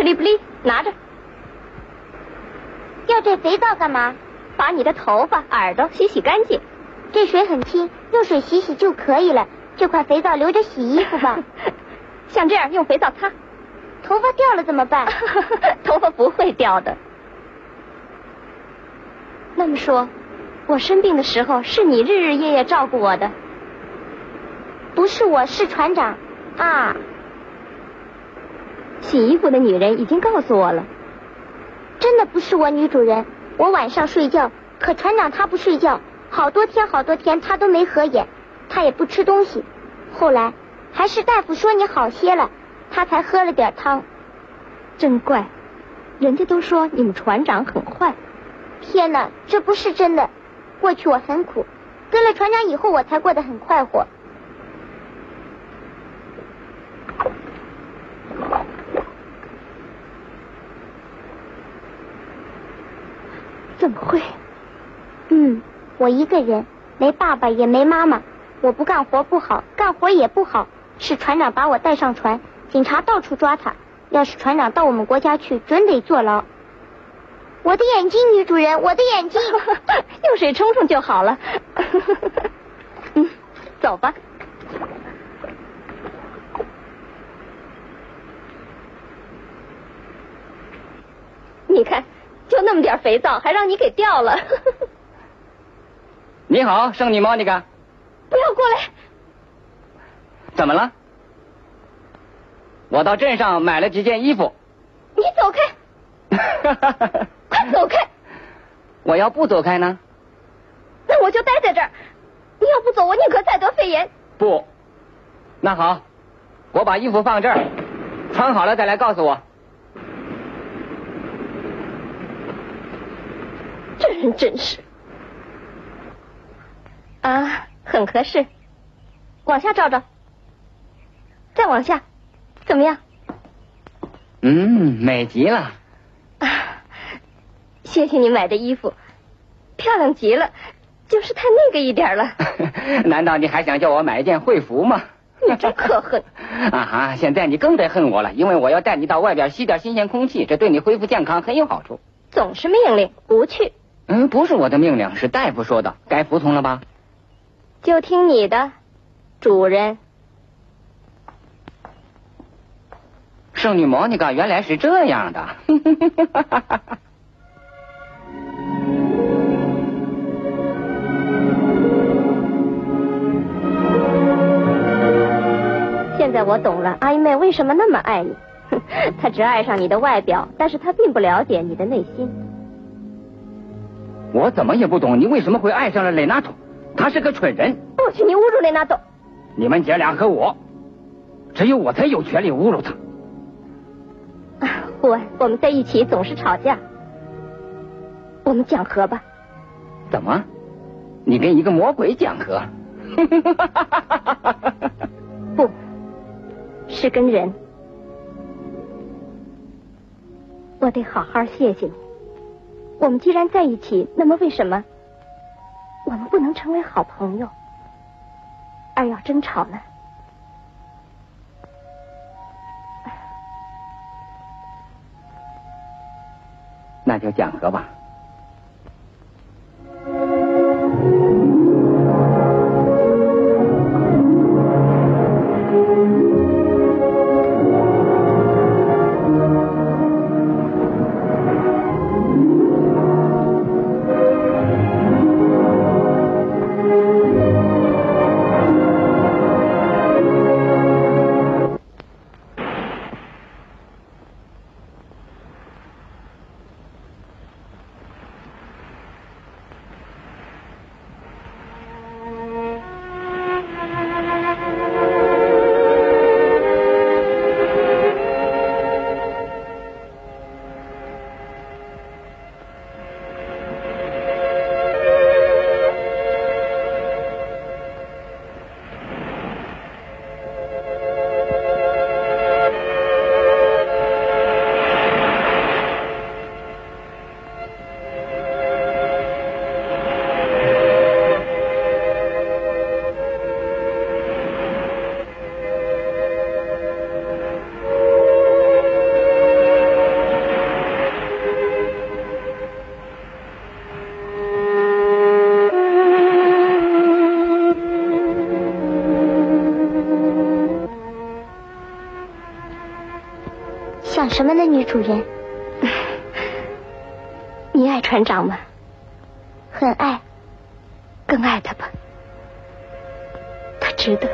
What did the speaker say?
克利布利，拿着。要这肥皂干嘛？把你的头发、耳朵洗洗干净。这水很清，用水洗洗就可以了。这块肥皂留着洗衣服吧。像这样用肥皂擦。头发掉了怎么办？头发不会掉的。那么说，我生病的时候是你日日夜夜照顾我的？不是我，是船长啊。洗衣服的女人已经告诉我了。真的不是我，女主人。我晚上睡觉，可船长他不睡觉，好多天好多天他都没合眼，他也不吃东西。后来还是大夫说你好些了。他才喝了点汤，真怪！人家都说你们船长很坏。天哪，这不是真的！过去我很苦，跟了船长以后我才过得很快活。怎么会？嗯，我一个人，没爸爸也没妈妈，我不干活不好，干活也不好，是船长把我带上船。警察到处抓他，要是船长到我们国家去，准得坐牢。我的眼睛，女主人，我的眼睛，用水冲冲就好了。嗯，走吧。你看，就那么点肥皂，还让你给掉了。你好，圣女莫妮卡。不要过来。怎么了？我到镇上买了几件衣服。你走开！快走开！我要不走开呢？那我就待在这儿。你要不走，我宁可再得肺炎。不，那好，我把衣服放这儿，穿好了再来告诉我。这人真是……啊，很合适。往下照照，再往下。怎么样？嗯，美极了。啊，谢谢你买的衣服，漂亮极了，就是太那个一点了。难道你还想叫我买一件会服吗？你真可恨！啊哈，现在你更得恨我了，因为我要带你到外边吸点新鲜空气，这对你恢复健康很有好处。总是命令不去。嗯，不是我的命令，是大夫说的，该服从了吧？就听你的，主人。圣女莫妮卡原来是这样的。现在我懂了，阿姨妹为什么那么爱你。她只爱上你的外表，但是她并不了解你的内心。我怎么也不懂你为什么会爱上了雷纳多，他是个蠢人。不许你侮辱雷纳多！你们姐俩和我，只有我才有权利侮辱他。我，我们在一起总是吵架。我们讲和吧。怎么？你跟一个魔鬼讲和？不，是跟人。我得好好谢谢你。我们既然在一起，那么为什么我们不能成为好朋友，而要争吵呢？那就讲和吧。想什么呢，女主人？你爱船长吗？很爱，更爱他吧，他值得。